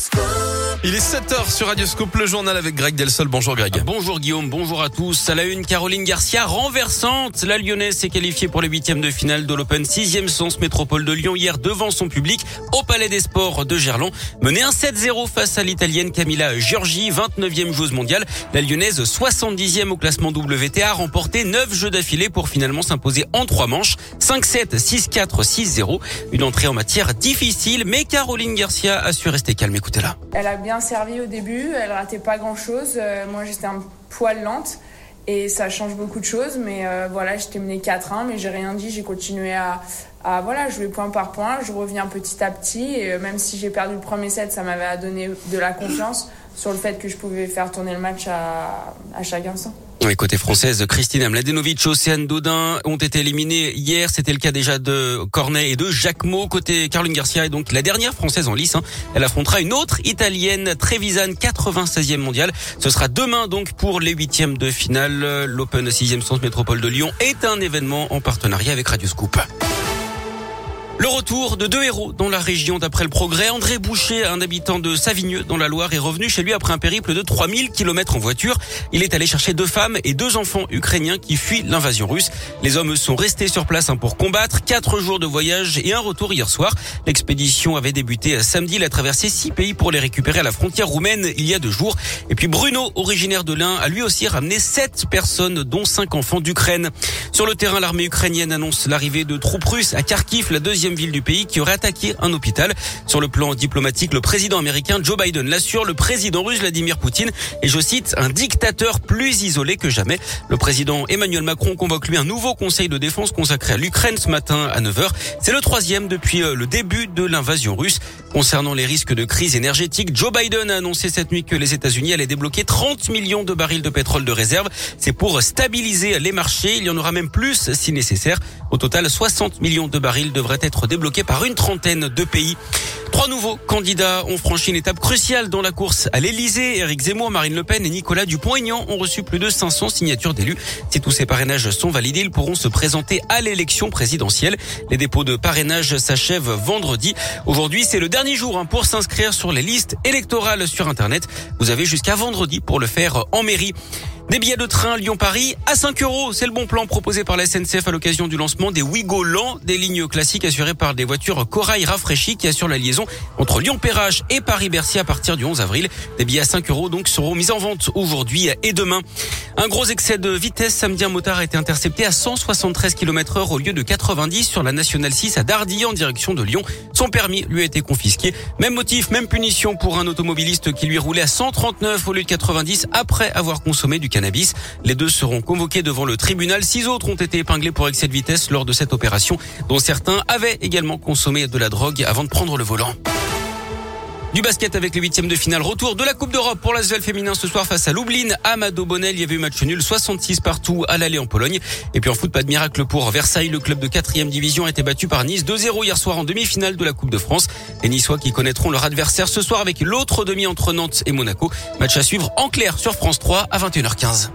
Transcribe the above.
School. Il est 7h sur Radioscope, le journal avec Greg Delsol. Bonjour Greg. Bonjour Guillaume, bonjour à tous. À la une, Caroline Garcia renversante. La Lyonnaise s'est qualifiée pour les huitièmes de finale de l'Open 6e Sens Métropole de Lyon hier devant son public au Palais des Sports de Gerland. Menée 1-7-0 face à l'Italienne Camilla Giorgi, 29e joueuse mondiale. La Lyonnaise 70e au classement WTA a remporté 9 jeux d'affilée pour finalement s'imposer en 3 manches. 5-7, 6-4, 6-0. Une entrée en matière difficile, mais Caroline Garcia a su rester calme. Écoutez-la bien servi au début, elle ratait pas grand chose. Euh, moi j'étais un poil lente et ça change beaucoup de choses. Mais euh, voilà, j'étais menée 4-1, mais j'ai rien dit, j'ai continué à, à, voilà, jouer point par point. Je reviens petit à petit et euh, même si j'ai perdu le premier set, ça m'avait donné de la confiance sur le fait que je pouvais faire tourner le match à, à chaque instant. Oui, côté française, Christine Mladenovic, Océane Dodin ont été éliminés hier. C'était le cas déjà de Cornet et de Jacquemot. Côté Caroline Garcia est donc la dernière française en lice. Hein. Elle affrontera une autre italienne, Trevisan, 96e mondiale. Ce sera demain donc pour les huitièmes de finale. L'Open 6e Sens Métropole de Lyon est un événement en partenariat avec Radio Scoop. Le retour de deux héros dans la région d'après le progrès. André Boucher, un habitant de Savigneux dans la Loire, est revenu chez lui après un périple de 3000 km en voiture. Il est allé chercher deux femmes et deux enfants ukrainiens qui fuient l'invasion russe. Les hommes sont restés sur place hein, pour combattre. Quatre jours de voyage et un retour hier soir. L'expédition avait débuté samedi. Il a traversé six pays pour les récupérer à la frontière roumaine il y a deux jours. Et puis Bruno, originaire de l'Ain, a lui aussi ramené sept personnes, dont cinq enfants d'Ukraine. Sur le terrain, l'armée ukrainienne annonce l'arrivée de troupes russes à Kharkiv, la deuxième ville du pays qui aurait attaqué un hôpital. Sur le plan diplomatique, le président américain Joe Biden l'assure, le président russe Vladimir Poutine est, je cite, un dictateur plus isolé que jamais. Le président Emmanuel Macron convoque lui un nouveau conseil de défense consacré à l'Ukraine ce matin à 9h. C'est le troisième depuis euh, le début de l'invasion russe. Concernant les risques de crise énergétique, Joe Biden a annoncé cette nuit que les États-Unis allaient débloquer 30 millions de barils de pétrole de réserve. C'est pour stabiliser les marchés. Il y en aura même plus si nécessaire. Au total, 60 millions de barils devraient être débloqués par une trentaine de pays. Trois nouveaux candidats ont franchi une étape cruciale dans la course à l'Elysée. Éric Zemmour, Marine Le Pen et Nicolas Dupont-Aignan ont reçu plus de 500 signatures d'élus. Si tous ces parrainages sont validés, ils pourront se présenter à l'élection présidentielle. Les dépôts de parrainage s'achèvent vendredi. Aujourd'hui, c'est le dernier jour hein, pour s'inscrire sur les listes électorales sur Internet. Vous avez jusqu'à vendredi pour le faire en mairie. Des billets de train Lyon-Paris à 5 euros. C'est le bon plan proposé par la SNCF à l'occasion du lancement des Ouigo Lent, des lignes classiques assurées par des voitures Corail rafraîchies qui assurent la liaison entre Lyon-Perrache et Paris-Bercy à partir du 11 avril. Des billets à 5 euros donc seront mis en vente aujourd'hui et demain. Un gros excès de vitesse. Samedi, un motard a été intercepté à 173 km heure au lieu de 90 sur la nationale 6 à Dardilly en direction de Lyon. Son permis lui a été confisqué. Même motif, même punition pour un automobiliste qui lui roulait à 139 au lieu de 90 après avoir consommé du cannabis. Les deux seront convoqués devant le tribunal. Six autres ont été épinglés pour excès de vitesse lors de cette opération, dont certains avaient également consommé de la drogue avant de prendre le volant. Du basket avec les huitièmes de finale. Retour de la Coupe d'Europe pour l'Asvel féminin ce soir face à Lublin. Amado Bonnel, il y avait eu match nul 66 partout à l'aller en Pologne. Et puis en foot, pas de miracle pour Versailles. Le club de quatrième division a été battu par Nice 2-0 hier soir en demi-finale de la Coupe de France. Les Niçois qui connaîtront leur adversaire ce soir avec l'autre demi entre Nantes et Monaco. Match à suivre en clair sur France 3 à 21h15.